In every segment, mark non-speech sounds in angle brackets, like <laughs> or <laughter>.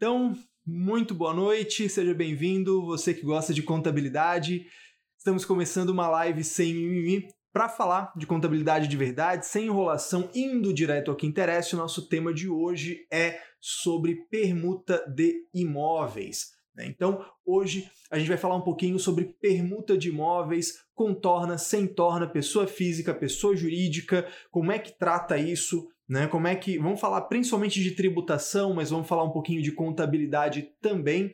Então, muito boa noite, seja bem-vindo, você que gosta de contabilidade. Estamos começando uma live sem mimimi para falar de contabilidade de verdade, sem enrolação, indo direto ao que interessa. O nosso tema de hoje é sobre permuta de imóveis. Né? Então, hoje a gente vai falar um pouquinho sobre permuta de imóveis, contorna, sem torna, pessoa física, pessoa jurídica, como é que trata isso, né? Como é que. Vamos falar principalmente de tributação, mas vamos falar um pouquinho de contabilidade também.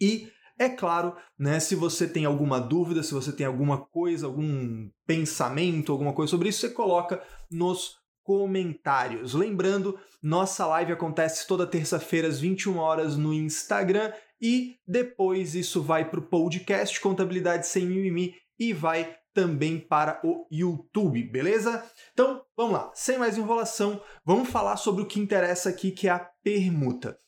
E é claro, né, se você tem alguma dúvida, se você tem alguma coisa, algum pensamento, alguma coisa sobre isso, você coloca nos comentários. Lembrando, nossa live acontece toda terça-feira às 21 horas no Instagram e depois isso vai para o podcast Contabilidade Sem Mimimi e vai também para o YouTube, beleza? Então, vamos lá, sem mais enrolação, vamos falar sobre o que interessa aqui, que é a permuta.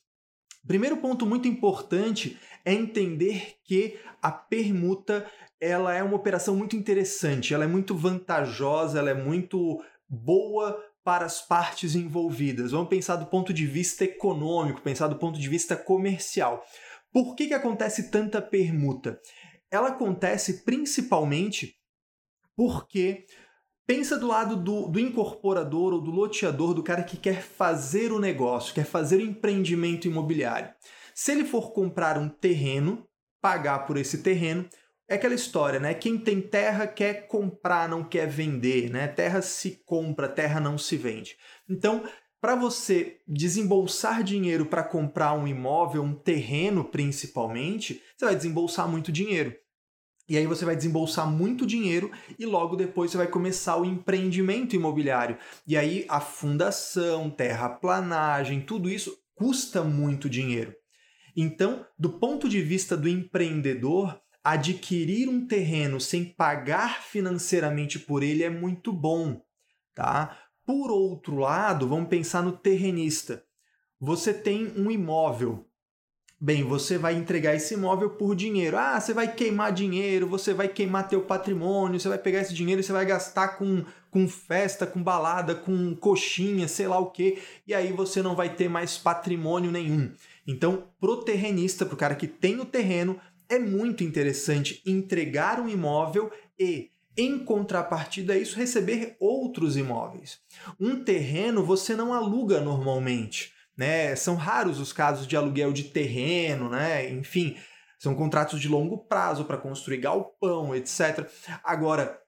Primeiro ponto muito importante é entender que a permuta ela é uma operação muito interessante, ela é muito vantajosa, ela é muito boa para as partes envolvidas. Vamos pensar do ponto de vista econômico, pensar do ponto de vista comercial. Por que, que acontece tanta permuta? Ela acontece principalmente porque pensa do lado do, do incorporador ou do loteador, do cara que quer fazer o negócio, quer fazer o empreendimento imobiliário. Se ele for comprar um terreno, pagar por esse terreno, é aquela história, né? Quem tem terra quer comprar, não quer vender, né? Terra se compra, terra não se vende. Então, para você desembolsar dinheiro para comprar um imóvel, um terreno principalmente, você vai desembolsar muito dinheiro. E aí você vai desembolsar muito dinheiro e logo depois você vai começar o empreendimento imobiliário. E aí a fundação, terraplanagem, tudo isso custa muito dinheiro. Então, do ponto de vista do empreendedor, adquirir um terreno sem pagar financeiramente por ele é muito bom, tá? Por outro lado, vamos pensar no terrenista. Você tem um imóvel Bem, você vai entregar esse imóvel por dinheiro. Ah, você vai queimar dinheiro, você vai queimar teu patrimônio, você vai pegar esse dinheiro e você vai gastar com, com festa, com balada, com coxinha, sei lá o que, e aí você não vai ter mais patrimônio nenhum. Então, pro terrenista, pro cara que tem o terreno, é muito interessante entregar um imóvel e em contrapartida a isso, receber outros imóveis. Um terreno você não aluga normalmente né? São raros os casos de aluguel de terreno, né? Enfim, são contratos de longo prazo para construir galpão, etc. Agora,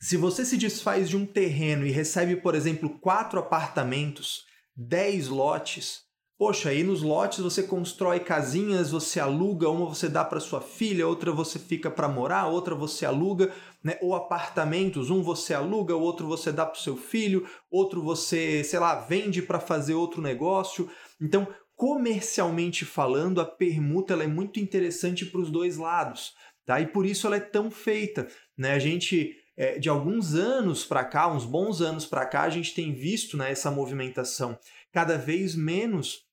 se você se desfaz de um terreno e recebe, por exemplo, quatro apartamentos, dez lotes, Poxa, aí nos lotes você constrói casinhas, você aluga, uma você dá para sua filha, outra você fica para morar, outra você aluga, né? Ou apartamentos, um você aluga, o outro você dá para seu filho, outro você, sei lá, vende para fazer outro negócio. Então, comercialmente falando, a permuta é muito interessante para os dois lados, tá? E por isso ela é tão feita, né? A gente é, de alguns anos para cá, uns bons anos para cá, a gente tem visto né, essa movimentação cada vez menos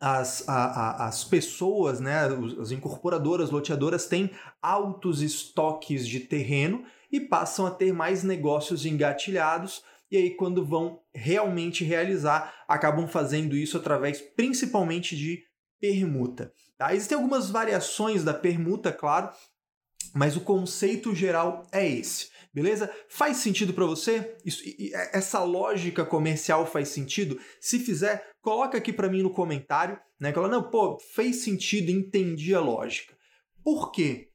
as, a, a, as pessoas, né, as incorporadoras, loteadoras, têm altos estoques de terreno e passam a ter mais negócios engatilhados. E aí, quando vão realmente realizar, acabam fazendo isso através principalmente de permuta. Tá? Existem algumas variações da permuta, claro, mas o conceito geral é esse. Beleza? Faz sentido para você? Isso, essa lógica comercial faz sentido? Se fizer, coloca aqui para mim no comentário, né? Fala, não, pô, fez sentido, entendi a lógica. Por quê?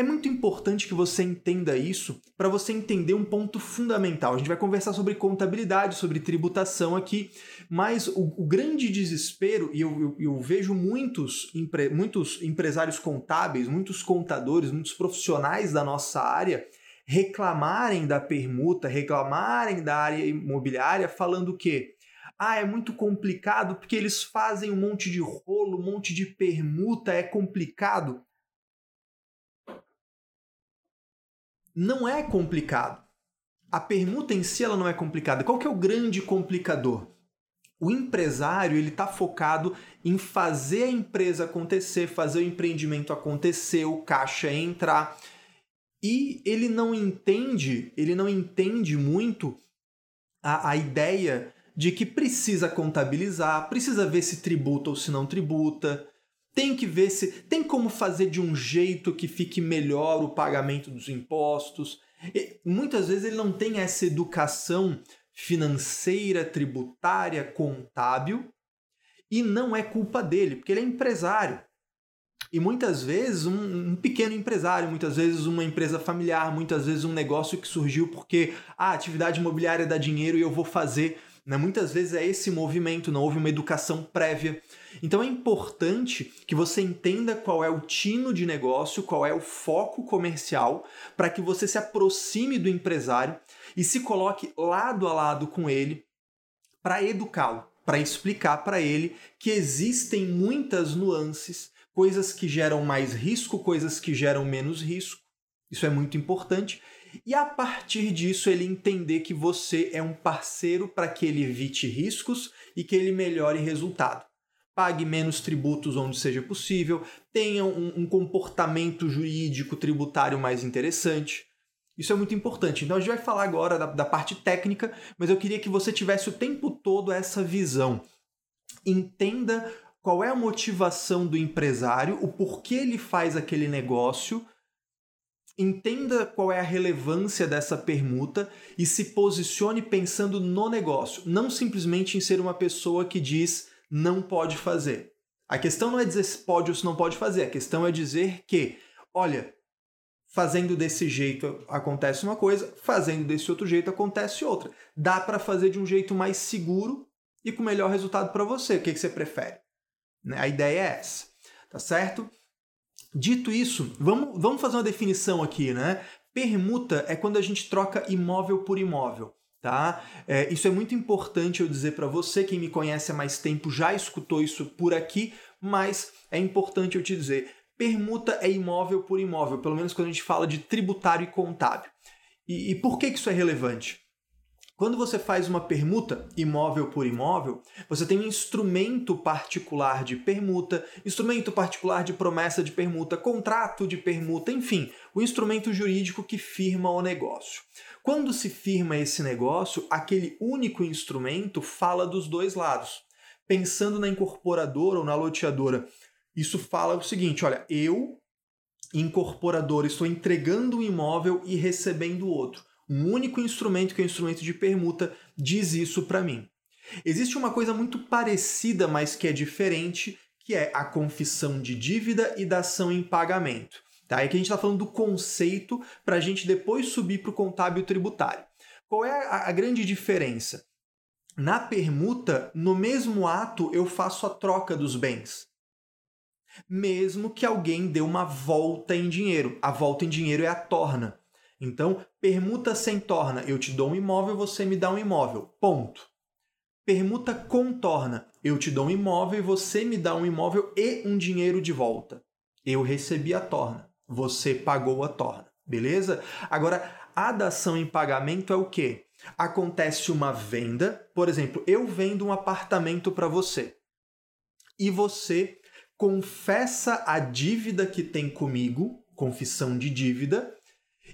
É muito importante que você entenda isso para você entender um ponto fundamental. A gente vai conversar sobre contabilidade, sobre tributação aqui, mas o, o grande desespero, e eu, eu, eu vejo muitos, empre, muitos empresários contábeis, muitos contadores, muitos profissionais da nossa área reclamarem da permuta, reclamarem da área imobiliária, falando que ah, é muito complicado porque eles fazem um monte de rolo, um monte de permuta, é complicado. Não é complicado. A permuta em si ela não é complicada. Qual que é o grande complicador? O empresário ele está focado em fazer a empresa acontecer, fazer o empreendimento acontecer, o caixa entrar. E ele não entende, ele não entende muito a, a ideia de que precisa contabilizar, precisa ver se tributa ou se não tributa, tem que ver se tem como fazer de um jeito que fique melhor o pagamento dos impostos. E muitas vezes ele não tem essa educação financeira, tributária, contábil, e não é culpa dele, porque ele é empresário. E muitas vezes um, um, pequeno empresário, muitas vezes uma empresa familiar, muitas vezes um negócio que surgiu porque ah, a atividade imobiliária dá dinheiro e eu vou fazer. Né? Muitas vezes é esse movimento, não houve uma educação prévia. Então é importante que você entenda qual é o tino de negócio, qual é o foco comercial, para que você se aproxime do empresário e se coloque lado a lado com ele para educá-lo, para explicar para ele que existem muitas nuances, coisas que geram mais risco, coisas que geram menos risco. Isso é muito importante. E a partir disso, ele entender que você é um parceiro para que ele evite riscos e que ele melhore resultado. Pague menos tributos onde seja possível, tenha um, um comportamento jurídico tributário mais interessante. Isso é muito importante. Então a gente vai falar agora da, da parte técnica, mas eu queria que você tivesse o tempo todo essa visão. Entenda qual é a motivação do empresário, o porquê ele faz aquele negócio, entenda qual é a relevância dessa permuta e se posicione pensando no negócio, não simplesmente em ser uma pessoa que diz não pode fazer. A questão não é dizer se pode ou se não pode fazer, a questão é dizer que, olha, fazendo desse jeito acontece uma coisa, fazendo desse outro jeito acontece outra. Dá para fazer de um jeito mais seguro e com melhor resultado para você. O que, que você prefere? Né? A ideia é essa, tá certo? Dito isso, vamos, vamos fazer uma definição aqui, né? Permuta é quando a gente troca imóvel por imóvel. Tá? É, isso é muito importante eu dizer para você, quem me conhece há mais tempo já escutou isso por aqui, mas é importante eu te dizer: permuta é imóvel por imóvel, pelo menos quando a gente fala de tributário e contábil. E, e por que, que isso é relevante? Quando você faz uma permuta imóvel por imóvel, você tem um instrumento particular de permuta, instrumento particular de promessa de permuta, contrato de permuta, enfim, o instrumento jurídico que firma o negócio. Quando se firma esse negócio, aquele único instrumento fala dos dois lados. Pensando na incorporadora ou na loteadora, isso fala o seguinte: olha, eu, incorporador, estou entregando um imóvel e recebendo outro um único instrumento, que é o instrumento de permuta, diz isso para mim. Existe uma coisa muito parecida, mas que é diferente, que é a confissão de dívida e dação em pagamento. Tá? É que a gente está falando do conceito para a gente depois subir para o contábil tributário. Qual é a grande diferença? Na permuta, no mesmo ato, eu faço a troca dos bens. Mesmo que alguém dê uma volta em dinheiro. A volta em dinheiro é a torna. Então, permuta sem torna, eu te dou um imóvel, você me dá um imóvel. Ponto. Permuta contorna, eu te dou um imóvel, você me dá um imóvel e um dinheiro de volta. Eu recebi a torna, você pagou a torna. Beleza? Agora, a dação em pagamento é o quê? Acontece uma venda, por exemplo, eu vendo um apartamento para você e você confessa a dívida que tem comigo, confissão de dívida,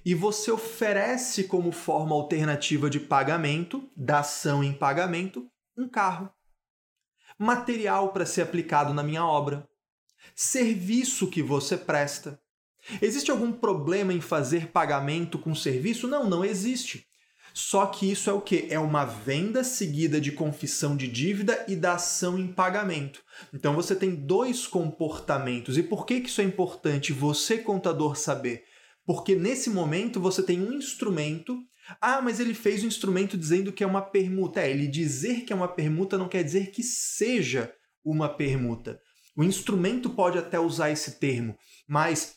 e você oferece como forma alternativa de pagamento, dação em pagamento, um carro. Material para ser aplicado na minha obra. Serviço que você presta. Existe algum problema em fazer pagamento com serviço? Não, não existe. Só que isso é o que? É uma venda seguida de confissão de dívida e dação em pagamento. Então você tem dois comportamentos. E por que, que isso é importante você, contador, saber? Porque nesse momento você tem um instrumento. Ah, mas ele fez o um instrumento dizendo que é uma permuta. É, ele dizer que é uma permuta não quer dizer que seja uma permuta. O instrumento pode até usar esse termo, mas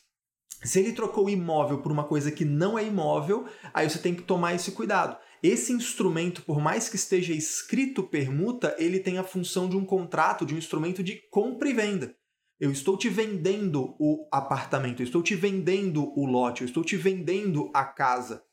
se ele trocou imóvel por uma coisa que não é imóvel, aí você tem que tomar esse cuidado. Esse instrumento, por mais que esteja escrito permuta, ele tem a função de um contrato, de um instrumento de compra e venda. Eu estou te vendendo o apartamento, eu estou te vendendo o lote, eu estou te vendendo a casa.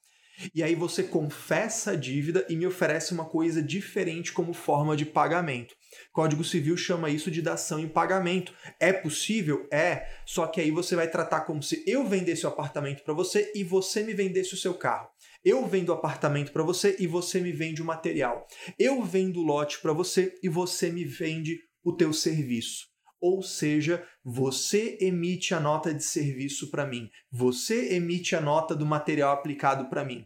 E aí você confessa a dívida e me oferece uma coisa diferente como forma de pagamento. Código Civil chama isso de dação em pagamento. É possível? É. Só que aí você vai tratar como se eu vendesse o apartamento para você e você me vendesse o seu carro. Eu vendo apartamento para você e você me vende o material. Eu vendo lote para você e você me vende o teu serviço. Ou seja, você emite a nota de serviço para mim, você emite a nota do material aplicado para mim.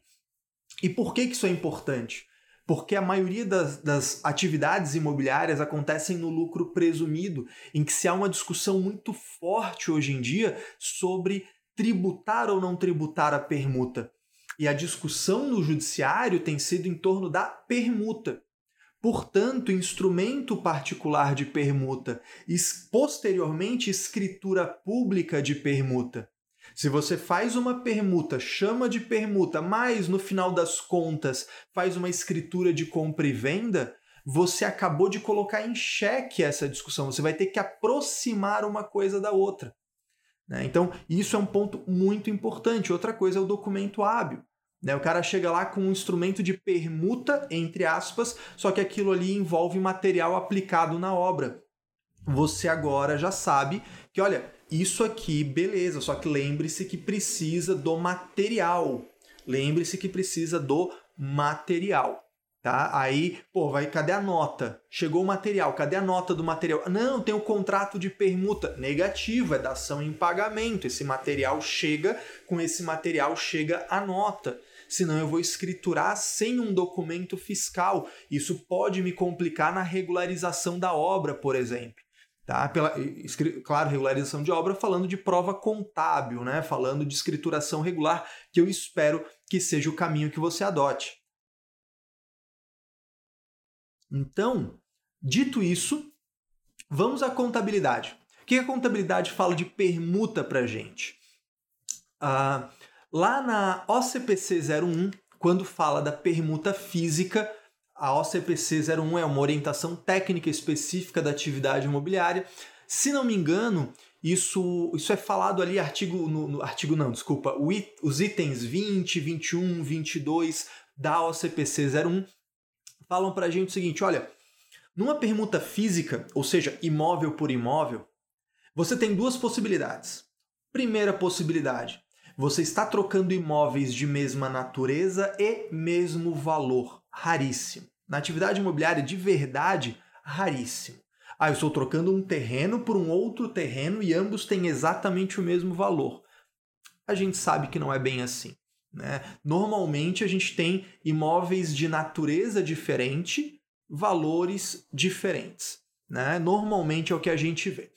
E por que, que isso é importante? Porque a maioria das, das, atividades imobiliárias acontecem no lucro presumido, em que se há uma discussão muito forte hoje em dia sobre tributar ou não tributar a permuta. E a discussão no judiciário tem sido em torno da permuta. Portanto, instrumento particular de permuta e posteriormente escritura pública de permuta. Se você faz uma permuta, chama de permuta, mas no final das contas faz uma escritura de compra e venda, você acabou de colocar em xeque essa discussão. Você vai ter que aproximar uma coisa da outra. Né? Então, isso é um ponto muito importante. Outra coisa é o documento hábil. Né? O cara chega lá com um instrumento de permuta, entre aspas, só que aquilo ali envolve material aplicado na obra. Você agora já sabe que, olha, isso aqui, beleza, só que lembre-se que precisa do material. Lembre-se que precisa do material. Tá? Aí, pô, vai, cadê a nota? Chegou o material, cadê a nota do material? Não, tem o contrato de permuta. Negativo, é dação em pagamento. Esse material chega, com esse material chega a nota senão eu vou escriturar sem um documento fiscal. Isso pode me complicar na regularização da obra, por exemplo. Tá? Pela, claro, regularização de obra falando de prova contábil, né? falando de escrituração regular, que eu espero que seja o caminho que você adote. Então, dito isso, vamos à contabilidade. O que a contabilidade fala de permuta para gente? Ah, Lá na OCPC 01, quando fala da permuta física, a OCPC 01 é uma orientação técnica específica da atividade imobiliária. Se não me engano, isso, isso é falado ali artigo no, no artigo não, desculpa, it, os itens 20, 21, 22 da OCPC 01 falam para a gente o seguinte, olha, numa permuta física, ou seja, imóvel por imóvel, você tem duas possibilidades. Primeira possibilidade, você está trocando imóveis de mesma natureza e mesmo valor. Raríssimo. Na atividade imobiliária de verdade, raríssimo. Ah, eu estou trocando um terreno por um outro terreno e ambos têm exatamente o mesmo valor. A gente sabe que não é bem assim. Né? Normalmente a gente tem imóveis de natureza diferente, valores diferentes. Né? Normalmente é o que a gente vê.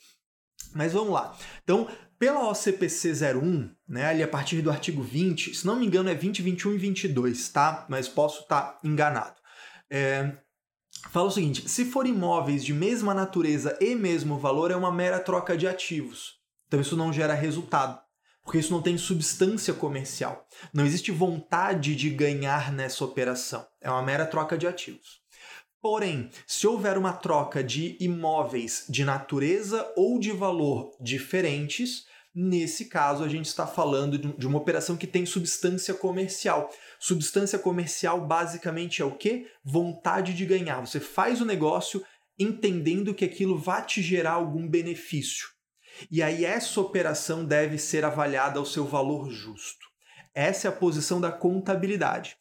Mas vamos lá. Então, pela OCPC 01, né, ali a partir do artigo 20, se não me engano é 20, 21 e 22, tá? Mas posso estar tá enganado. É, fala o seguinte: se for imóveis de mesma natureza e mesmo valor, é uma mera troca de ativos. Então isso não gera resultado, porque isso não tem substância comercial. Não existe vontade de ganhar nessa operação. É uma mera troca de ativos. Porém, se houver uma troca de imóveis de natureza ou de valor diferentes, nesse caso a gente está falando de uma operação que tem substância comercial. Substância comercial basicamente é o que? Vontade de ganhar. Você faz o negócio entendendo que aquilo vai te gerar algum benefício. E aí essa operação deve ser avaliada ao seu valor justo. Essa é a posição da contabilidade.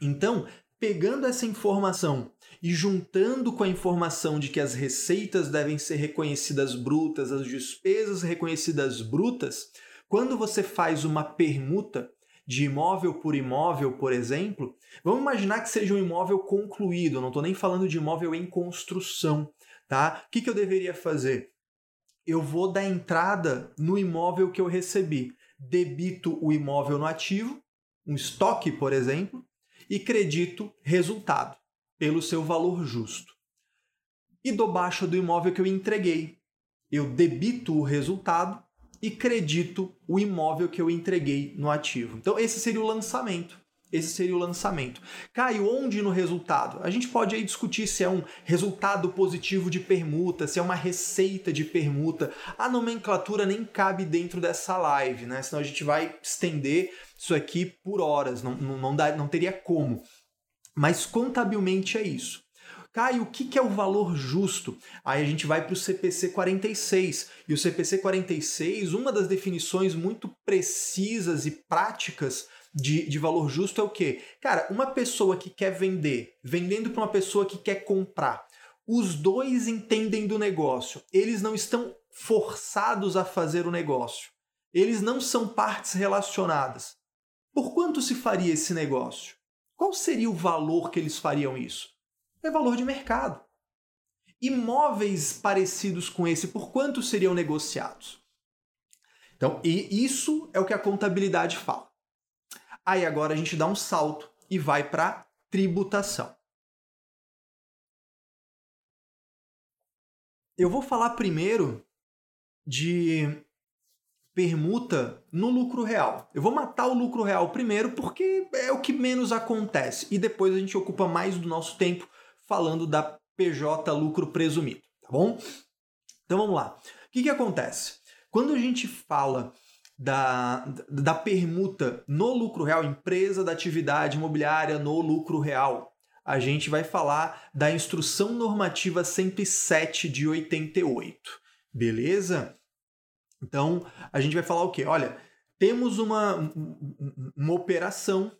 Então, pegando essa informação e juntando com a informação de que as receitas devem ser reconhecidas brutas, as despesas reconhecidas brutas, quando você faz uma permuta de imóvel por imóvel, por exemplo, vamos imaginar que seja um imóvel concluído, não estou nem falando de imóvel em construção, tá? O que, que eu deveria fazer? Eu vou dar entrada no imóvel que eu recebi, debito o imóvel no ativo, um estoque, por exemplo, e credito resultado pelo seu valor justo. E dou baixa do imóvel que eu entreguei. Eu debito o resultado e credito o imóvel que eu entreguei no ativo. Então, esse seria o lançamento. Esse seria o lançamento. Caiu onde no resultado? A gente pode aí discutir se é um resultado positivo de permuta, se é uma receita de permuta. A nomenclatura nem cabe dentro dessa live, né? Senão a gente vai estender isso aqui por horas, não, não, não, dá, não teria como. Mas contabilmente é isso. Caio, o que é o valor justo? Aí a gente vai para o CPC 46. E o CPC 46, uma das definições muito precisas e práticas de, de valor justo é o quê? Cara, uma pessoa que quer vender, vendendo para uma pessoa que quer comprar, os dois entendem do negócio, eles não estão forçados a fazer o negócio, eles não são partes relacionadas. Por quanto se faria esse negócio? Qual seria o valor que eles fariam isso? É valor de mercado. Imóveis parecidos com esse, por quanto seriam negociados? Então, e isso é o que a contabilidade fala. Aí agora a gente dá um salto e vai para tributação. Eu vou falar primeiro de permuta no lucro real. Eu vou matar o lucro real primeiro porque é o que menos acontece e depois a gente ocupa mais do nosso tempo falando da PJ lucro presumido, tá bom? Então vamos lá. O que, que acontece? Quando a gente fala da, da permuta no lucro real, empresa da atividade imobiliária no lucro real, a gente vai falar da Instrução Normativa 107 de 88. Beleza? Então, a gente vai falar o quê? Olha, temos uma, uma operação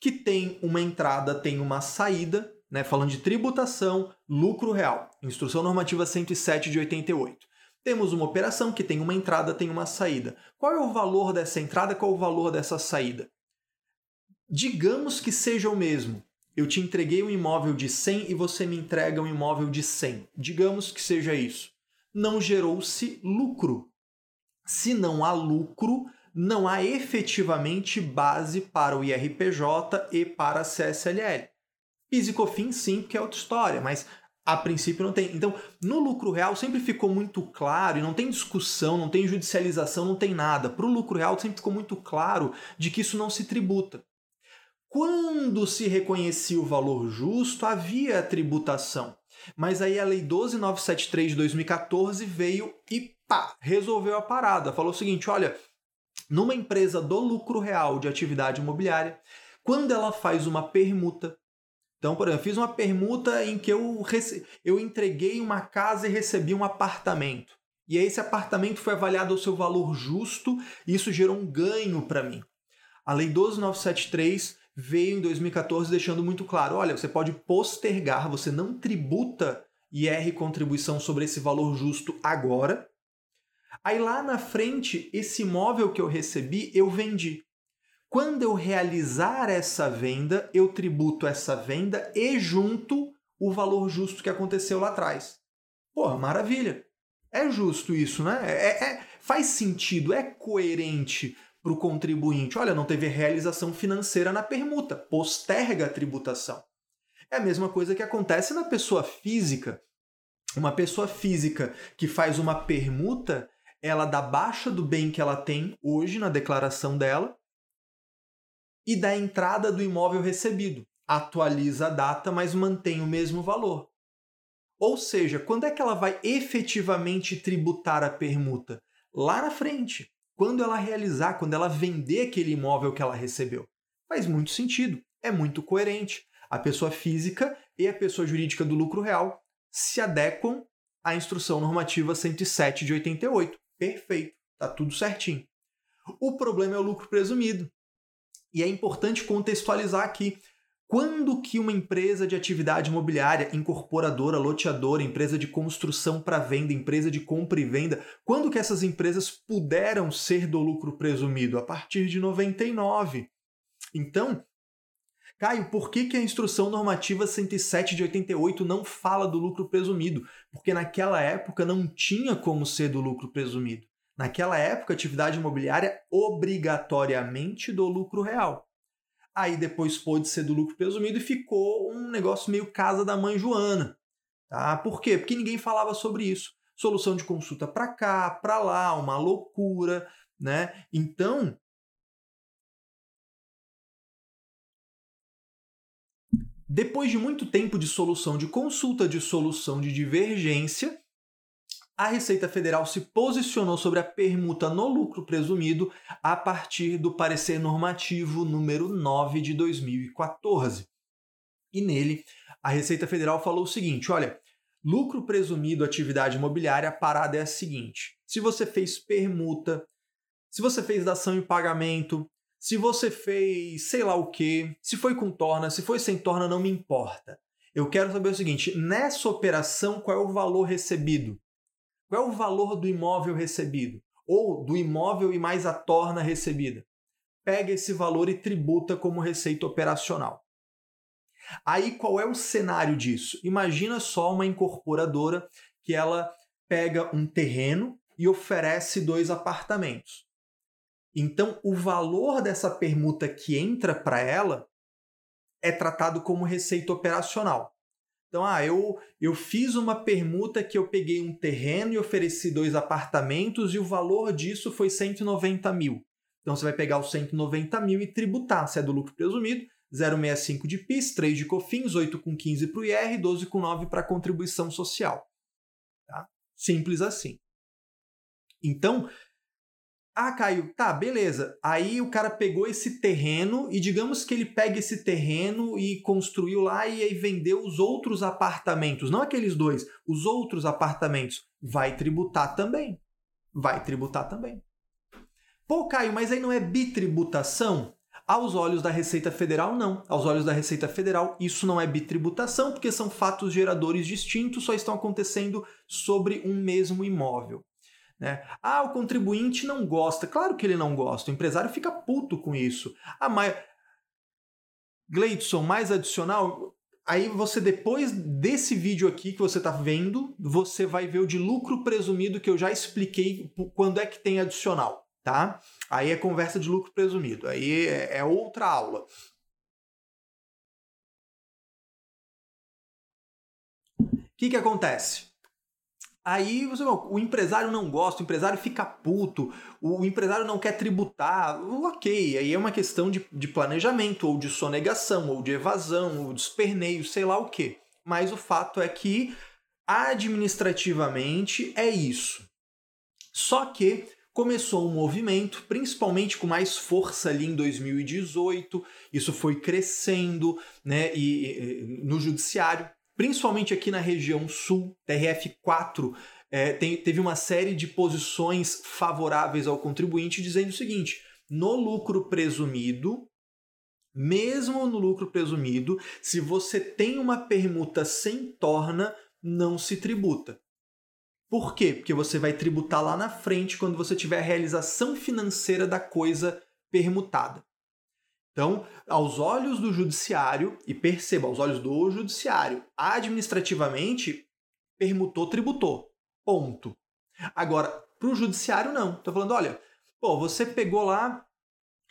que tem uma entrada, tem uma saída, né? Falando de tributação, lucro real. Instrução Normativa 107 de 88. Temos uma operação que tem uma entrada, tem uma saída. Qual é o valor dessa entrada, qual é o valor dessa saída? Digamos que seja o mesmo. Eu te entreguei um imóvel de 100 e você me entrega um imóvel de 100. Digamos que seja isso. Não gerou-se lucro se não há lucro, não há efetivamente base para o IRPJ e para a CSLL. PIS sim, que é outra história, mas a princípio não tem. Então, no lucro real sempre ficou muito claro, e não tem discussão, não tem judicialização, não tem nada. Para o lucro real sempre ficou muito claro de que isso não se tributa. Quando se reconhecia o valor justo, havia tributação. Mas aí a Lei 12973 de 2014 veio e pá, resolveu a parada. Falou o seguinte: olha, numa empresa do lucro real de atividade imobiliária, quando ela faz uma permuta, então, por exemplo, eu fiz uma permuta em que eu, rece... eu entreguei uma casa e recebi um apartamento. E aí esse apartamento foi avaliado ao seu valor justo e isso gerou um ganho para mim. A Lei 12973 veio em 2014 deixando muito claro: olha, você pode postergar, você não tributa IR contribuição sobre esse valor justo agora, Aí lá na frente, esse imóvel que eu recebi, eu vendi. Quando eu realizar essa venda, eu tributo essa venda e junto o valor justo que aconteceu lá atrás. Porra, maravilha. É justo isso, né? É, é faz sentido, é coerente para o contribuinte. Olha, não teve realização financeira na permuta, posterga a tributação. É a mesma coisa que acontece na pessoa física. Uma pessoa física que faz uma permuta, ela dá baixa do bem que ela tem hoje na declaração dela e da entrada do imóvel recebido. Atualiza a data, mas mantém o mesmo valor. Ou seja, quando é que ela vai efetivamente tributar a permuta? Lá na frente, quando ela realizar, quando ela vender aquele imóvel que ela recebeu. Faz muito sentido, é muito coerente. A pessoa física e a pessoa jurídica do lucro real se adequam à instrução normativa 107 de 88. Perfeito, tá tudo certinho. O problema é o lucro presumido. E é importante contextualizar aqui. Quando que uma empresa de atividade imobiliária, incorporadora, loteadora, empresa de construção para venda, empresa de compra e venda, quando que essas empresas puderam ser do lucro presumido? A partir de 99. Então, Caio, por que, que a instrução normativa 107 de 88 não fala do lucro presumido? Porque naquela época não tinha como ser do lucro presumido. Naquela época, atividade imobiliária obrigatoriamente do lucro real. Aí depois pôde ser do lucro presumido e ficou um negócio meio casa da mãe Joana. Tá? Por quê? Porque ninguém falava sobre isso. Solução de consulta para cá, para lá, uma loucura, né? Então, Depois de muito tempo de solução de consulta, de solução de divergência, a Receita Federal se posicionou sobre a permuta no lucro presumido a partir do parecer normativo número 9 de 2014. E nele, a Receita Federal falou o seguinte: olha, lucro presumido atividade imobiliária, a parada é a seguinte: se você fez permuta, se você fez dação em pagamento, se você fez sei lá o que, se foi com torna, se foi sem torna, não me importa. Eu quero saber o seguinte: nessa operação, qual é o valor recebido? Qual é o valor do imóvel recebido? Ou do imóvel e mais a torna recebida? Pega esse valor e tributa como receita operacional. Aí qual é o cenário disso? Imagina só uma incorporadora que ela pega um terreno e oferece dois apartamentos. Então, o valor dessa permuta que entra para ela é tratado como receita operacional. Então, ah, eu, eu fiz uma permuta que eu peguei um terreno e ofereci dois apartamentos e o valor disso foi 190 mil. Então, você vai pegar os 190 mil e tributar, se é do lucro presumido, 0,65 de PIS, 3 de COFINS, 8 com 15 para o IR, 12 com 9 para a contribuição social. Tá? Simples assim. Então, ah, Caio, tá, beleza. Aí o cara pegou esse terreno e digamos que ele pega esse terreno e construiu lá e aí vendeu os outros apartamentos, não aqueles dois, os outros apartamentos. Vai tributar também. Vai tributar também. Pô, Caio, mas aí não é bitributação? Aos olhos da Receita Federal, não. Aos olhos da Receita Federal, isso não é bitributação, porque são fatos geradores distintos, só estão acontecendo sobre um mesmo imóvel. Né? Ah, o contribuinte não gosta. Claro que ele não gosta. O empresário fica puto com isso. Ah, mas. Gleidson, mais adicional. Aí você, depois desse vídeo aqui que você está vendo, você vai ver o de lucro presumido que eu já expliquei quando é que tem adicional, tá? Aí é conversa de lucro presumido. Aí é, é outra aula. O que, que acontece? Aí você, o empresário não gosta, o empresário fica puto, o empresário não quer tributar, ok, aí é uma questão de, de planejamento, ou de sonegação, ou de evasão, ou de esperneio, sei lá o que. Mas o fato é que administrativamente é isso. Só que começou um movimento, principalmente com mais força ali em 2018, isso foi crescendo né, e, e no judiciário principalmente aqui na região sul, TRF4 é, tem, teve uma série de posições favoráveis ao contribuinte dizendo o seguinte: no lucro presumido, mesmo no lucro presumido, se você tem uma permuta sem torna, não se tributa. Por quê? Porque você vai tributar lá na frente quando você tiver a realização financeira da coisa permutada. Então, aos olhos do judiciário, e perceba, aos olhos do judiciário, administrativamente, permutou, tributou. Ponto. Agora, para o judiciário, não. Estou falando, olha, pô, você pegou lá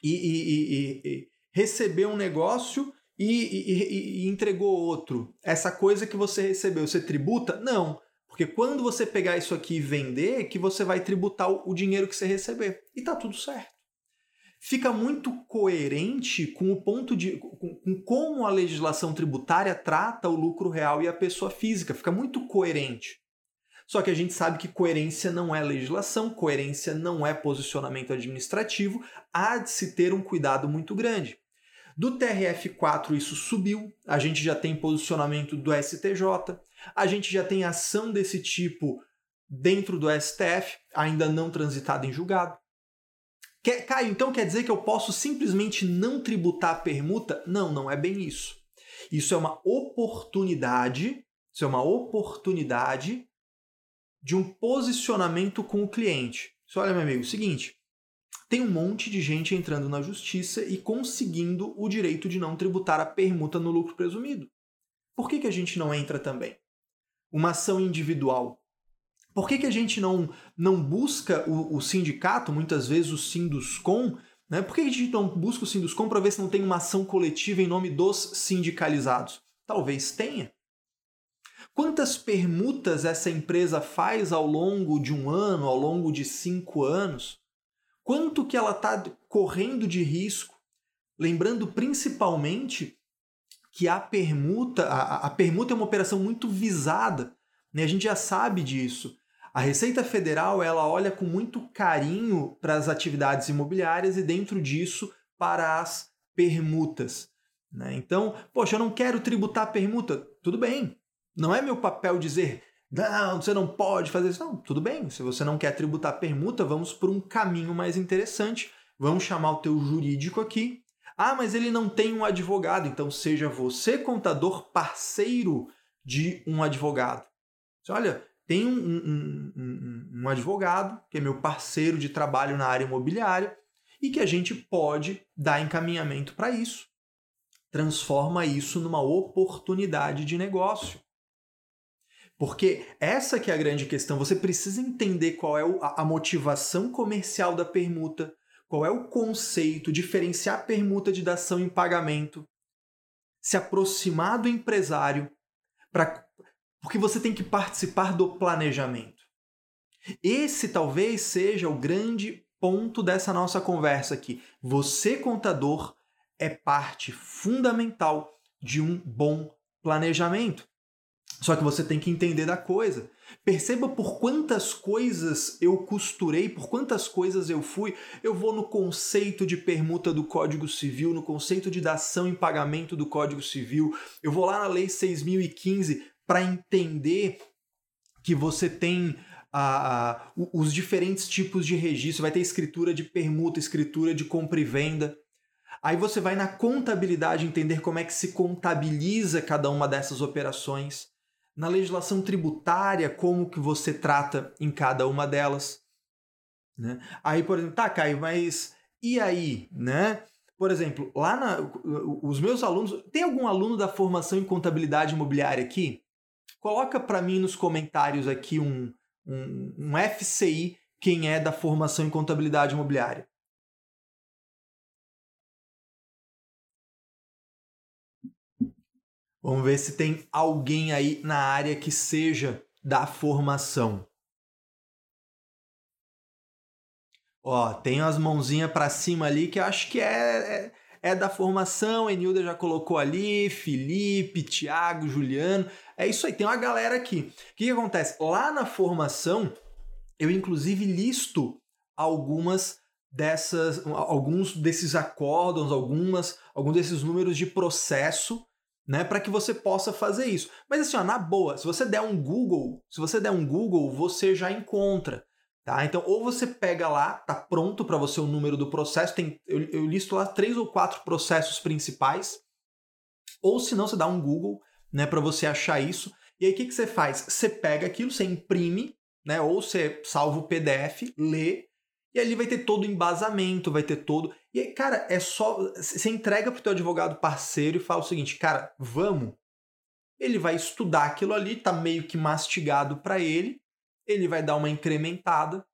e, e, e, e recebeu um negócio e, entregou outro. Essa coisa que você recebeu, você tributa? Não. Porque quando você pegar isso aqui e vender, que você vai tributar o dinheiro que você receber. E tá tudo certo fica muito coerente com o ponto de com, com, como a legislação tributária trata o lucro real e a pessoa física, fica muito coerente. Só que a gente sabe que coerência não é legislação, coerência não é posicionamento administrativo, há de se ter um cuidado muito grande. Do TRF4 isso subiu, a gente já tem posicionamento do STJ, a gente já tem ação desse tipo dentro do STF, ainda não transitada em julgado. Quer, Caio, então quer dizer que eu posso simplesmente não tributar a permuta? Não, não é bem isso. Isso é uma oportunidade, isso é uma oportunidade de um posicionamento com o cliente. Isso, olha, meu amigo, é o seguinte, tem um monte de gente entrando na justiça e conseguindo o direito de não tributar a permuta no lucro presumido. Por que, que a gente não entra também? Uma ação individual por que, que a gente não, não busca o, o sindicato, muitas vezes o Sinduscom, né? Por que a gente não busca o Sinduscom para ver se não tem uma ação coletiva em nome dos sindicalizados? Talvez tenha. Quantas permutas essa empresa faz ao longo de um ano, ao longo de cinco anos? Quanto que ela está correndo de risco? Lembrando principalmente que a permuta, a, a permuta é uma operação muito visada. Né? A gente já sabe disso. A Receita Federal ela olha com muito carinho para as atividades imobiliárias e dentro disso para as permutas. Né? Então, poxa, eu não quero tributar permuta. Tudo bem. Não é meu papel dizer, não, você não pode fazer isso. Não, tudo bem. Se você não quer tributar permuta, vamos por um caminho mais interessante. Vamos chamar o teu jurídico aqui. Ah, mas ele não tem um advogado, então seja você contador parceiro de um advogado. Olha, tem um, um, um, um, advogado que é meu parceiro de trabalho na área imobiliária e que a gente pode dar encaminhamento para isso. Transforma isso numa oportunidade de negócio. Porque essa que é a grande questão. Você precisa entender qual é a motivação comercial da permuta, qual é o conceito, diferenciar a permuta de dação em pagamento, se aproximar do empresário, pra, porque você tem que participar do planejamento. Esse talvez seja o grande ponto dessa nossa conversa aqui. Você, contador, é parte fundamental de um bom planejamento. Só que você tem que entender da coisa. Perceba por quantas coisas eu costurei, por quantas coisas eu fui. Eu vou no conceito de permuta do Código Civil, no conceito de dação em pagamento do Código Civil. Eu vou lá na Lei 6015 para entender que você tem ah, os diferentes tipos de registro. Vai ter escritura de permuta, escritura de compra e venda. Aí você vai na contabilidade entender como é que se contabiliza cada uma dessas operações na legislação tributária, como que você trata em cada uma delas. Né? Aí, por exemplo, tá, Caio, mas e aí, né? Por exemplo, lá na, os meus alunos, tem algum aluno da formação em contabilidade imobiliária aqui? Coloca para mim nos comentários aqui um, um, um FCI, quem é da formação em contabilidade imobiliária. Vamos ver se tem alguém aí na área que seja da formação. Ó, tem as mãozinhas para cima ali que eu acho que é, é, é da formação. Enilda já colocou ali, Felipe, Thiago, Juliano. É isso aí, tem uma galera aqui. O que, que acontece? Lá na formação, eu inclusive listo algumas dessas, alguns desses acórdons, algumas, alguns desses números de processo né, para que você possa fazer isso. Mas assim, ó, na boa, se você der um Google, se você der um Google, você já encontra, tá? Então, ou você pega lá, tá pronto para você o número do processo, tem eu, eu, listo lá três ou quatro processos principais, ou se não, você dá um Google, né, para você achar isso. E aí o que, que você faz? Você pega aquilo, você imprime, né, ou você salva o PDF, lê e ali vai ter todo o embasamento, vai ter todo. E aí, cara, é só. Você entrega pro teu advogado parceiro e fala o seguinte, cara, vamos. Ele vai estudar aquilo ali, tá meio que mastigado para ele, ele vai dar uma incrementada.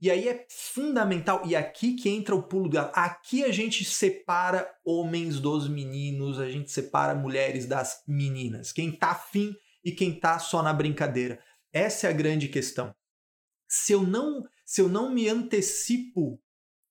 E aí é fundamental, e aqui que entra o pulo dela. Aqui a gente separa homens dos meninos, a gente separa mulheres das meninas. Quem tá afim e quem tá só na brincadeira. Essa é a grande questão. Se eu não se eu não me antecipo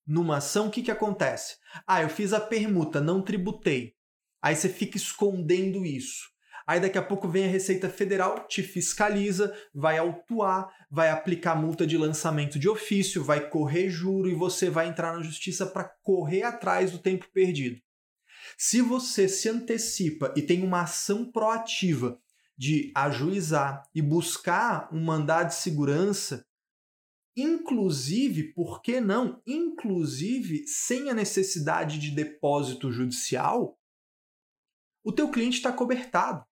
numa ação, o que, que acontece? Ah, eu fiz a permuta, não tributei. Aí você fica escondendo isso. Aí daqui a pouco vem a Receita Federal, te fiscaliza, vai autuar, vai aplicar multa de lançamento de ofício, vai correr juro e você vai entrar na justiça para correr atrás do tempo perdido. Se você se antecipa e tem uma ação proativa de ajuizar e buscar um mandado de segurança, inclusive, por que não? Inclusive, sem a necessidade de depósito judicial, o teu cliente está cobertado.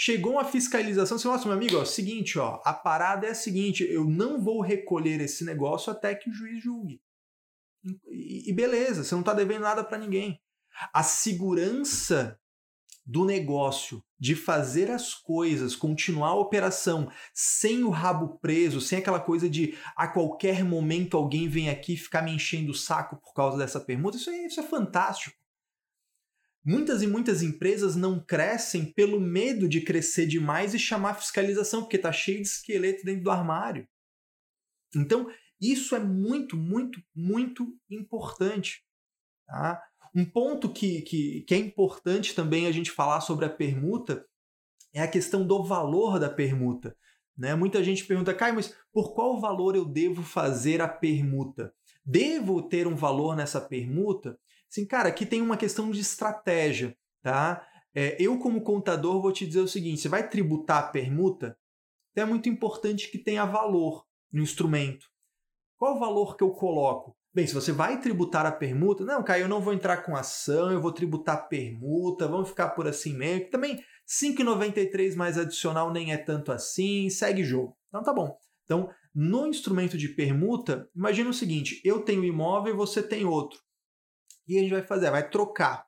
Chegou uma fiscalização, assim, meu amigo, ó, seguinte, ó, a parada é a seguinte, eu não vou recolher esse negócio até que o juiz julgue. E, e beleza, você não está devendo nada para ninguém. A segurança do negócio, de fazer as coisas, continuar a operação sem o rabo preso, sem aquela coisa de a qualquer momento alguém vem aqui ficar me enchendo o saco por causa dessa permuta, isso é, isso é fantástico. Muitas e muitas empresas não crescem pelo medo de crescer demais e chamar fiscalização, porque está cheio de esqueleto dentro do armário. Então, isso é muito, muito, muito importante. Tá? Um ponto que, que, que é importante também a gente falar sobre a permuta é a questão do valor da permuta. Né? Muita gente pergunta, Caio, mas por qual valor eu devo fazer a permuta? Devo ter um valor nessa permuta? Sim, cara, aqui tem uma questão de estratégia, tá? É, eu, como contador, vou te dizer o seguinte: você vai tributar a permuta? Então é muito importante que tenha valor no instrumento. Qual o valor que eu coloco? Bem, se você vai tributar a permuta, não, Caio, eu não vou entrar com ação, eu vou tributar permuta, vamos ficar por assim mesmo. Também 5,93 mais adicional nem é tanto assim, segue jogo. Então tá bom. Então, no instrumento de permuta, imagina o seguinte: eu tenho um imóvel e você tem outro. E a gente vai fazer? Vai trocar.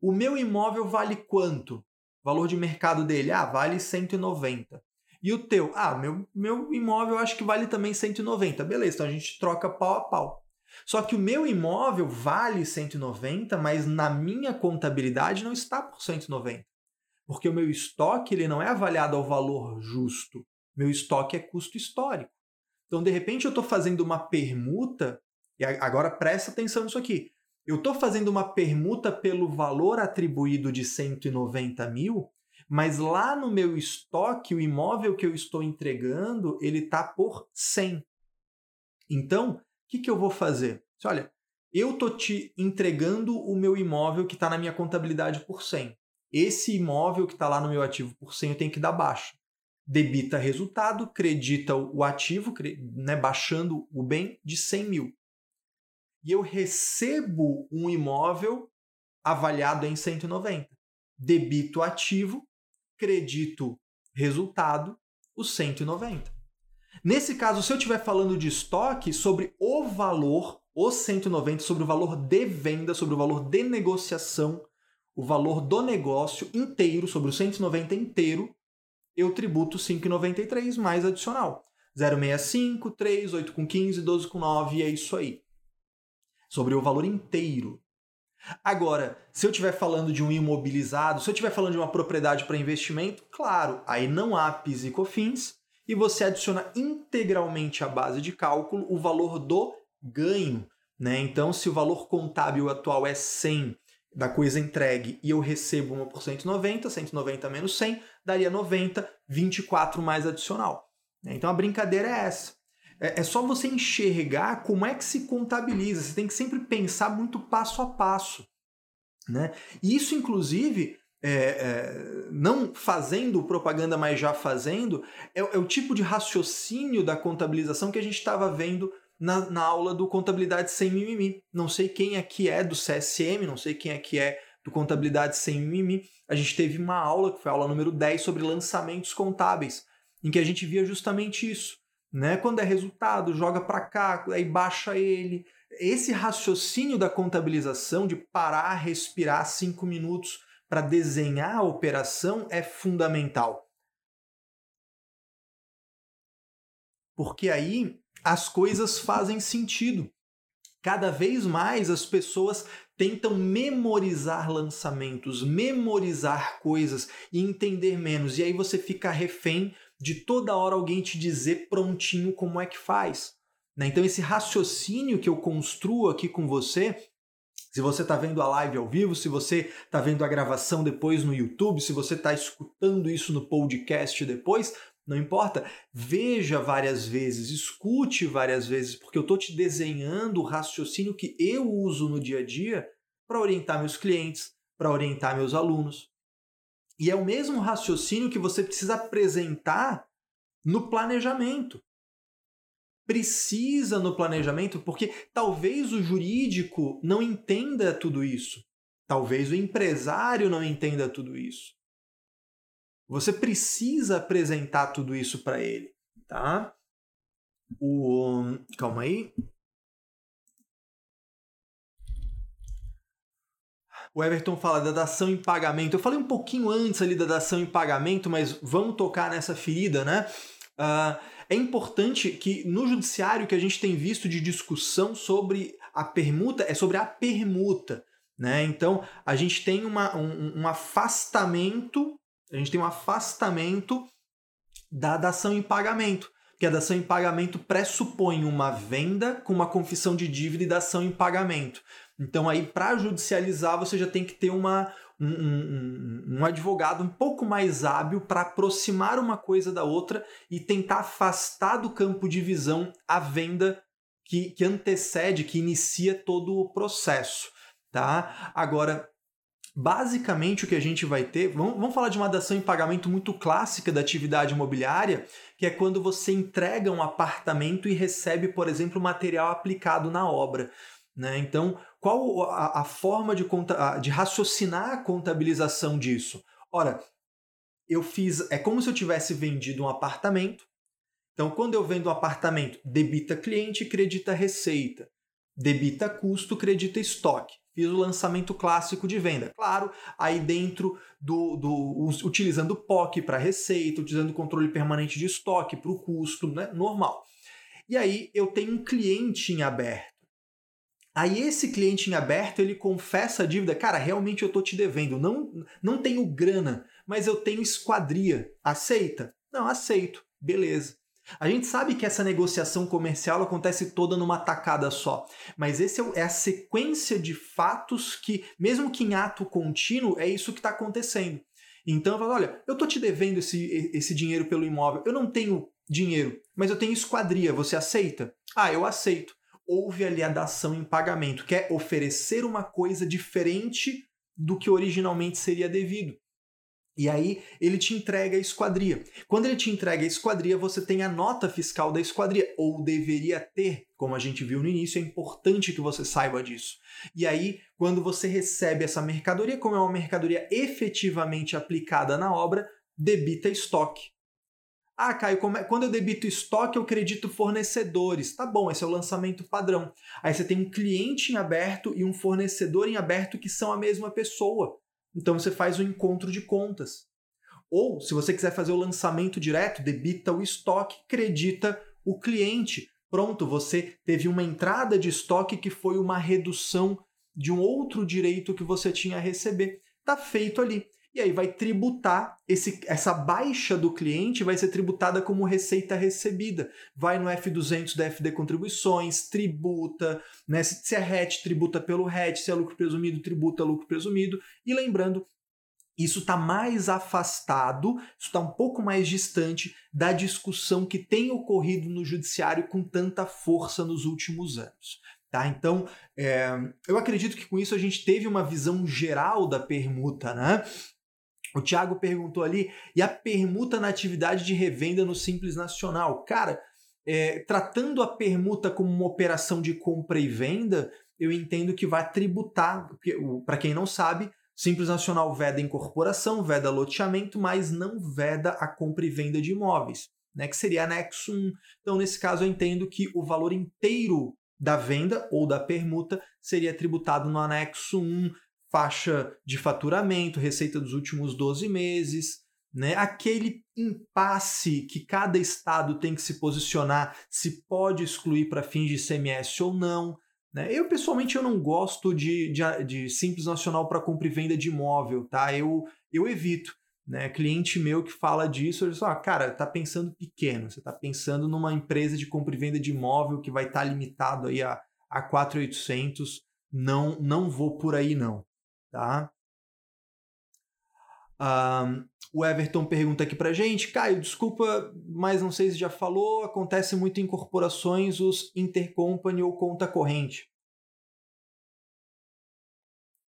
O meu imóvel vale quanto? Valor de mercado dele? Ah, vale 190. E o teu? Ah, meu, meu imóvel acho que vale também 190. Beleza, então a gente troca pau a pau. Só que o meu imóvel vale 190, mas na minha contabilidade não está por 190. Porque o meu estoque ele não é avaliado ao valor justo. Meu estoque é custo histórico. Então, de repente, eu estou fazendo uma permuta, e agora presta atenção nisso aqui. Eu estou fazendo uma permuta pelo valor atribuído de 190 mil, mas lá no meu estoque, o imóvel que eu estou entregando, ele está por 100. Então, o que, que eu vou fazer? Olha, eu estou te entregando o meu imóvel que está na minha contabilidade por 100. Esse imóvel que está lá no meu ativo por 100 eu tenho que dar baixa debita resultado, credita o ativo, né, baixando o bem de 100 mil. E eu recebo um imóvel avaliado em 190. Debito o ativo, credito resultado, os 190. Nesse caso, se eu estiver falando de estoque, sobre o valor, os 190, sobre o valor de venda, sobre o valor de negociação, o valor do negócio inteiro, sobre o 190 inteiro, eu tributo 5,93 mais adicional. 0,65, 3, 8 com 15, 12 com 9, e é isso aí. Sobre o valor inteiro. Agora, se eu estiver falando de um imobilizado, se eu estiver falando de uma propriedade para investimento, claro, aí não há PIS e COFINS e você adiciona integralmente à base de cálculo o valor do ganho. Né? Então, se o valor contábil atual é 100 da coisa entregue e eu recebo uma por 190, 190 menos 100, daria 90, 24 mais adicional. Então a brincadeira é essa. É, é só você enxergar como é que se contabiliza. Você tem que sempre pensar muito passo a passo. Né? E isso, inclusive, é, é, não fazendo propaganda, mas já fazendo, é, é, o tipo de raciocínio da contabilização que a gente estava vendo na, na aula do Contabilidade Sem Mimimi. Não sei quem aqui é do CSM, não sei quem aqui é do Contabilidade Sem Mimimi. A gente teve uma aula, que foi a aula número 10, sobre lançamentos contábeis, em que a gente via justamente isso. Né? Quando é resultado, joga para cá, aí baixa ele. Esse raciocínio da contabilização, de parar, respirar cinco minutos para desenhar a operação, é fundamental. Porque aí as coisas fazem sentido. Cada vez mais as pessoas tentam memorizar lançamentos, memorizar coisas e entender menos. E aí você fica refém de toda hora alguém te dizer prontinho como é que faz. Né? Então, esse raciocínio que eu construo aqui com você, se você está vendo a live ao vivo, se você está vendo a gravação depois no YouTube, se você está escutando isso no podcast depois, não importa, veja várias vezes, escute várias vezes, porque eu estou te desenhando o raciocínio que eu uso no dia a dia para orientar meus clientes, para orientar meus alunos. E é o mesmo raciocínio que você precisa apresentar no planejamento. Precisa no planejamento, porque talvez o jurídico não entenda tudo isso. Talvez o empresário não entenda tudo isso. Você precisa apresentar tudo isso para ele, tá? O calma aí. O Everton fala da dação em pagamento. Eu falei um pouquinho antes ali da dação em pagamento, mas vamos tocar nessa ferida, né? Uh, é importante que no judiciário que a gente tem visto de discussão sobre a permuta é sobre a permuta. Né? Então a gente tem uma, um, um afastamento a gente tem um afastamento da dação em pagamento. Porque a dação em pagamento pressupõe uma venda com uma confissão de dívida e dação em pagamento. Então, aí, para judicializar, você já tem que ter uma, um, um, um advogado um pouco mais hábil para aproximar uma coisa da outra e tentar afastar do campo de visão a venda que, que antecede, que inicia todo o processo. Tá? Agora, Basicamente, o que a gente vai ter. Vamos, vamos falar de uma dação em pagamento muito clássica da atividade imobiliária, que é quando você entrega um apartamento e recebe, por exemplo, material aplicado na obra. Né? Então, qual a, a forma de, conta, de raciocinar a contabilização disso? Ora, eu fiz. É como se eu tivesse vendido um apartamento. Então, quando eu vendo um apartamento, debita cliente, credita receita. Debita custo, credita estoque. Fiz o lançamento clássico de venda. Claro, aí dentro do. do utilizando POC para receita, utilizando controle permanente de estoque para o custo, né? Normal. E aí eu tenho um cliente em aberto. Aí esse cliente em aberto, ele confessa a dívida, cara, realmente eu tô te devendo, não não tenho grana, mas eu tenho esquadria. Aceita? Não, aceito. Beleza. A gente sabe que essa negociação comercial acontece toda numa tacada só, mas esse é, é a sequência de fatos que, mesmo que em ato contínuo, é isso que está acontecendo. Então eu falo, olha, eu tô te devendo esse, esse dinheiro pelo imóvel, eu não tenho dinheiro, mas eu tenho esquadria, você aceita? Ah, eu aceito. Houve ali a dação em pagamento, que é oferecer uma coisa diferente do que originalmente seria devido. E aí ele te entrega a esquadria. Quando ele te entrega a esquadria, você tem a nota fiscal da esquadria, ou deveria ter, como a gente viu no início, é importante que você saiba disso. E aí, quando você recebe essa mercadoria, como é uma mercadoria efetivamente aplicada na obra, debita estoque. Ah, Caio, é? quando eu debito estoque, eu credito fornecedores. Tá bom, esse é o lançamento padrão. Aí você tem um cliente em aberto e um fornecedor em aberto que são a mesma pessoa. Então você faz o encontro de contas. Ou, se você quiser fazer o lançamento direto, debita o estoque, credita o cliente. Pronto, você teve uma entrada de estoque que foi uma redução de um outro direito que você tinha a receber. Está feito ali e aí vai tributar esse, essa baixa do cliente vai ser tributada como receita recebida. Vai no F200 da FD Contribuições, tributa, né? Se é RET, tributa pelo RET, se é lucro presumido, tributa lucro presumido. E lembrando, isso está mais afastado, isso está um pouco mais distante da discussão que tem ocorrido no judiciário com tanta força nos últimos anos. Tá? Então, é, eu acredito que com isso a gente teve uma visão geral da permuta, né? O Thiago perguntou ali, e a permuta na atividade de revenda no Simples Nacional? Cara, é, tratando a permuta como uma operação de compra e venda, eu entendo que vai tributar, para quem não sabe, Simples Nacional veda incorporação, veda loteamento, mas não veda a compra e venda de imóveis, né, que seria anexo 1. Então, nesse caso, eu entendo que o valor inteiro da venda ou da permuta seria tributado no anexo 1, faixa de faturamento, receita dos últimos 12 meses, né? Aquele impasse que cada estado tem que se posicionar se pode excluir para fins de ICMS ou não. Né? Eu, pessoalmente, eu não gosto de, de, de Simples Nacional para compra e venda de imóvel, tá? Eu, eu evito. Né? Cliente meu que fala disso, ele fala, ah, cara, tá pensando pequeno, você tá pensando numa empresa de compra e venda de imóvel que vai estar tá limitado aí a, a 4,800, não, não vou por aí não tá? Um, o Everton pergunta aqui pra gente, Caio, desculpa, mas não sei se já falou, acontece muito em corporações os intercompany ou conta corrente.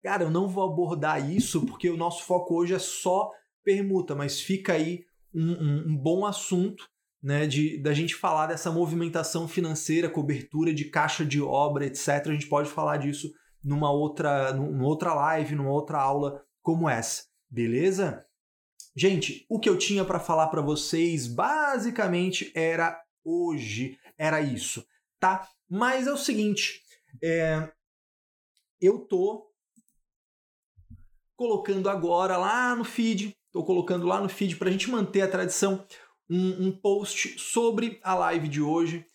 Cara, eu não vou abordar isso porque o nosso foco hoje é só permuta, mas fica aí um, um, um bom assunto né, de da gente falar dessa movimentação financeira, cobertura de caixa de obra, etc. A gente pode falar disso numa outra, numa outra live, numa outra aula como essa, beleza? Gente, o que eu tinha para falar para vocês basicamente era hoje, era isso, tá? Mas é o seguinte, é, eu tô colocando agora lá no feed, tô colocando lá no feed para a gente manter a tradição, um, um post sobre a live de hoje.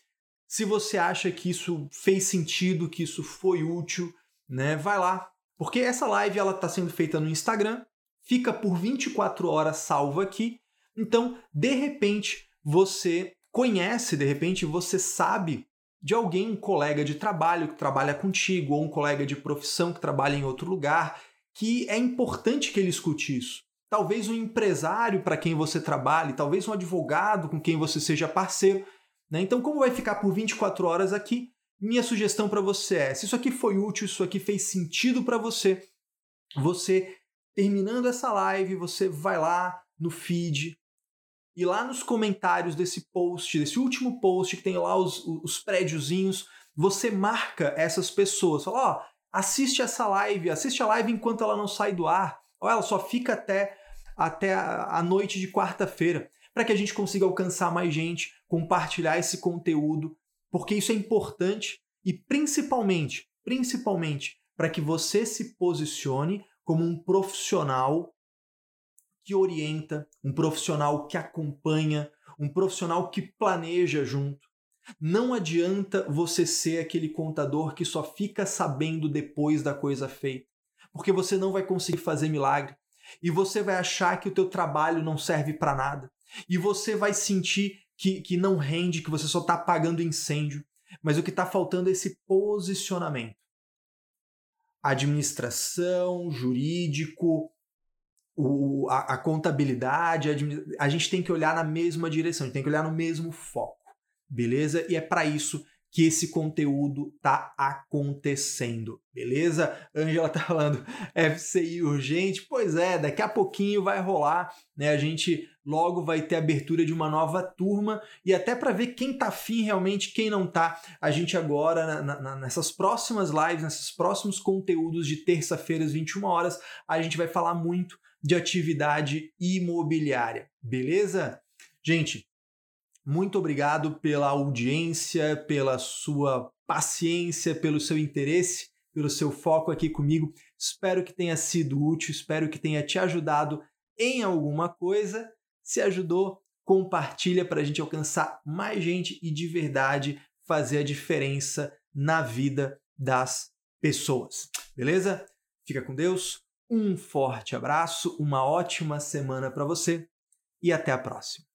Se você acha que isso fez sentido, que isso foi útil, né? Vai lá, porque essa live ela está sendo feita no Instagram, fica por 24 horas salvo aqui. Então, de repente, você conhece, de repente você sabe de alguém, um colega de trabalho que trabalha contigo, ou um colega de profissão que trabalha em outro lugar, que é importante que ele escute isso. Talvez um empresário para quem você trabalhe, talvez um advogado com quem você seja parceiro. Né? Então, como vai ficar por 24 horas aqui, minha sugestão para você é: se isso aqui foi útil, isso aqui fez sentido para você, você terminando essa live, você vai lá no feed e lá nos comentários desse post, desse último post que tem lá os, os prédiozinhos, você marca essas pessoas. Fala, ó, oh, assiste essa live, assiste a live enquanto ela não sai do ar, ou ela só fica até, até a, a noite de quarta-feira, para que a gente consiga alcançar mais gente, compartilhar esse conteúdo, porque isso é importante e principalmente, principalmente, para que você se posicione como um profissional que orienta, um profissional que acompanha, um profissional que planeja junto. Não adianta você ser aquele contador que só fica sabendo depois da coisa feita, porque você não vai conseguir fazer milagre e você vai achar que o teu trabalho não serve para nada e você vai sentir que, que não rende, que você só está apagando incêndio. Mas o que está faltando é esse posicionamento. Administração, jurídico, o, a, a contabilidade, a, a gente tem que olhar na mesma direção, a gente tem que olhar no mesmo foco, beleza? E é para isso que esse conteúdo tá acontecendo, beleza? Angela <laughs> tá falando FCI urgente, pois é, daqui a pouquinho vai rolar, né? A gente logo vai ter abertura de uma nova turma e até para ver quem tá afim realmente, quem não tá, a gente agora na, na, nessas próximas lives, nesses próximos conteúdos de terça-feira às 21 horas, a gente vai falar muito de atividade imobiliária, beleza? Gente, muito obrigado pela audiência, pela sua paciência, pelo seu interesse, pelo seu foco aqui comigo. Espero que tenha sido útil, espero que tenha te ajudado em alguma coisa. Se ajudou, compartilha para a gente alcançar mais gente e de verdade fazer a diferença na vida das pessoas. Beleza? Fica com Deus. Um forte abraço, uma ótima semana para você e até a próxima.